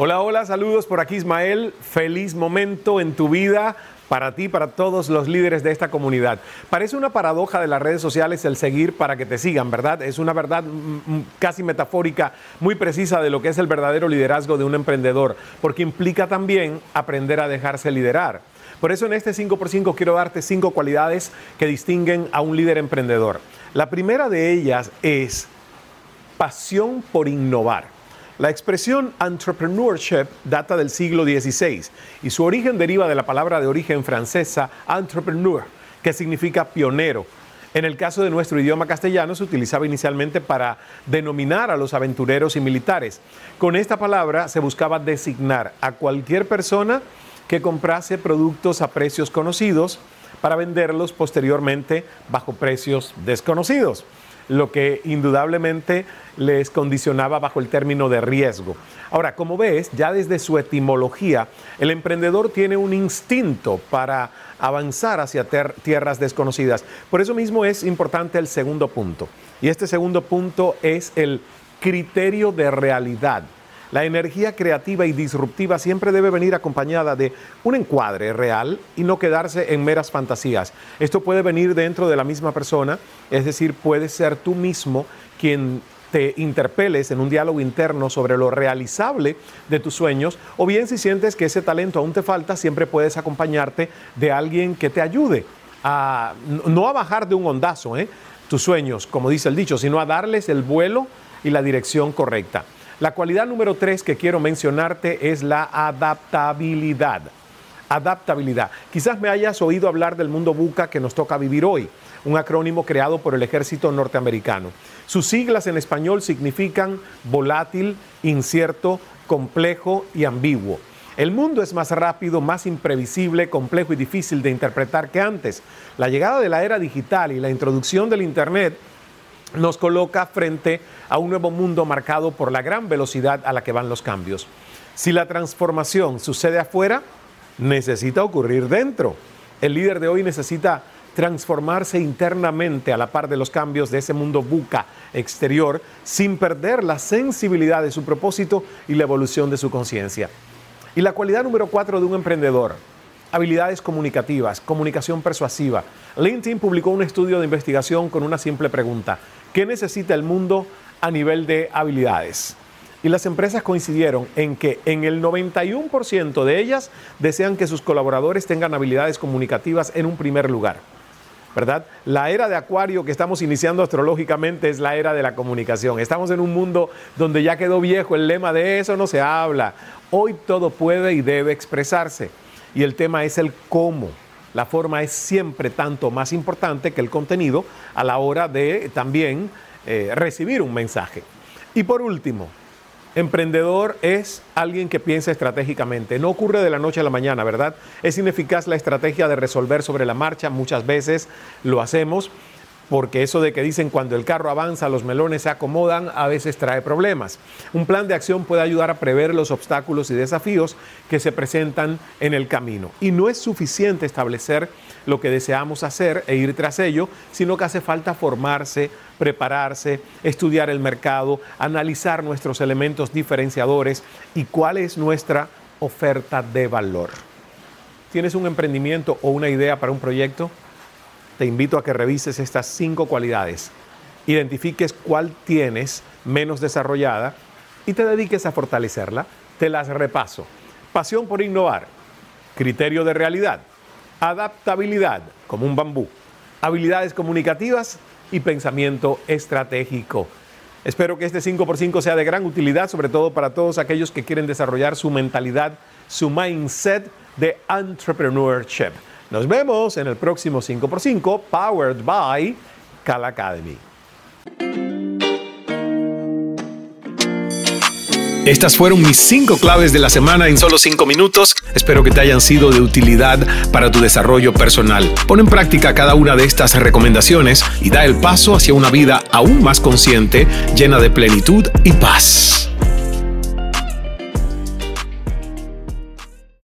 Hola, hola, saludos por aquí Ismael. Feliz momento en tu vida para ti, para todos los líderes de esta comunidad. Parece una paradoja de las redes sociales el seguir para que te sigan, ¿verdad? Es una verdad casi metafórica, muy precisa de lo que es el verdadero liderazgo de un emprendedor, porque implica también aprender a dejarse liderar. Por eso en este 5x5 quiero darte cinco cualidades que distinguen a un líder emprendedor. La primera de ellas es pasión por innovar. La expresión entrepreneurship data del siglo XVI y su origen deriva de la palabra de origen francesa entrepreneur, que significa pionero. En el caso de nuestro idioma castellano se utilizaba inicialmente para denominar a los aventureros y militares. Con esta palabra se buscaba designar a cualquier persona que comprase productos a precios conocidos para venderlos posteriormente bajo precios desconocidos lo que indudablemente les condicionaba bajo el término de riesgo. Ahora, como ves, ya desde su etimología, el emprendedor tiene un instinto para avanzar hacia tierras desconocidas. Por eso mismo es importante el segundo punto. Y este segundo punto es el criterio de realidad. La energía creativa y disruptiva siempre debe venir acompañada de un encuadre real y no quedarse en meras fantasías. Esto puede venir dentro de la misma persona, es decir, puede ser tú mismo quien te interpeles en un diálogo interno sobre lo realizable de tus sueños, o bien si sientes que ese talento aún te falta, siempre puedes acompañarte de alguien que te ayude a no a bajar de un ondazo ¿eh? tus sueños, como dice el dicho, sino a darles el vuelo y la dirección correcta. La cualidad número tres que quiero mencionarte es la adaptabilidad. Adaptabilidad. Quizás me hayas oído hablar del mundo buca que nos toca vivir hoy, un acrónimo creado por el ejército norteamericano. Sus siglas en español significan volátil, incierto, complejo y ambiguo. El mundo es más rápido, más imprevisible, complejo y difícil de interpretar que antes. La llegada de la era digital y la introducción del Internet nos coloca frente a un nuevo mundo marcado por la gran velocidad a la que van los cambios. Si la transformación sucede afuera, necesita ocurrir dentro. El líder de hoy necesita transformarse internamente a la par de los cambios de ese mundo buca exterior sin perder la sensibilidad de su propósito y la evolución de su conciencia. Y la cualidad número cuatro de un emprendedor, habilidades comunicativas, comunicación persuasiva. LinkedIn publicó un estudio de investigación con una simple pregunta. ¿Qué necesita el mundo a nivel de habilidades? Y las empresas coincidieron en que en el 91% de ellas desean que sus colaboradores tengan habilidades comunicativas en un primer lugar. ¿verdad? La era de Acuario que estamos iniciando astrológicamente es la era de la comunicación. Estamos en un mundo donde ya quedó viejo el lema de eso no se habla. Hoy todo puede y debe expresarse. Y el tema es el cómo. La forma es siempre tanto más importante que el contenido a la hora de también eh, recibir un mensaje. Y por último, emprendedor es alguien que piensa estratégicamente. No ocurre de la noche a la mañana, ¿verdad? Es ineficaz la estrategia de resolver sobre la marcha. Muchas veces lo hacemos porque eso de que dicen cuando el carro avanza los melones se acomodan a veces trae problemas. Un plan de acción puede ayudar a prever los obstáculos y desafíos que se presentan en el camino. Y no es suficiente establecer lo que deseamos hacer e ir tras ello, sino que hace falta formarse, prepararse, estudiar el mercado, analizar nuestros elementos diferenciadores y cuál es nuestra oferta de valor. ¿Tienes un emprendimiento o una idea para un proyecto? Te invito a que revises estas cinco cualidades, identifiques cuál tienes menos desarrollada y te dediques a fortalecerla. Te las repaso. Pasión por innovar, criterio de realidad, adaptabilidad como un bambú, habilidades comunicativas y pensamiento estratégico. Espero que este 5x5 sea de gran utilidad, sobre todo para todos aquellos que quieren desarrollar su mentalidad, su mindset de entrepreneurship. Nos vemos en el próximo 5x5, powered by Cal Academy. Estas fueron mis cinco claves de la semana en solo cinco minutos. Espero que te hayan sido de utilidad para tu desarrollo personal. Pon en práctica cada una de estas recomendaciones y da el paso hacia una vida aún más consciente, llena de plenitud y paz.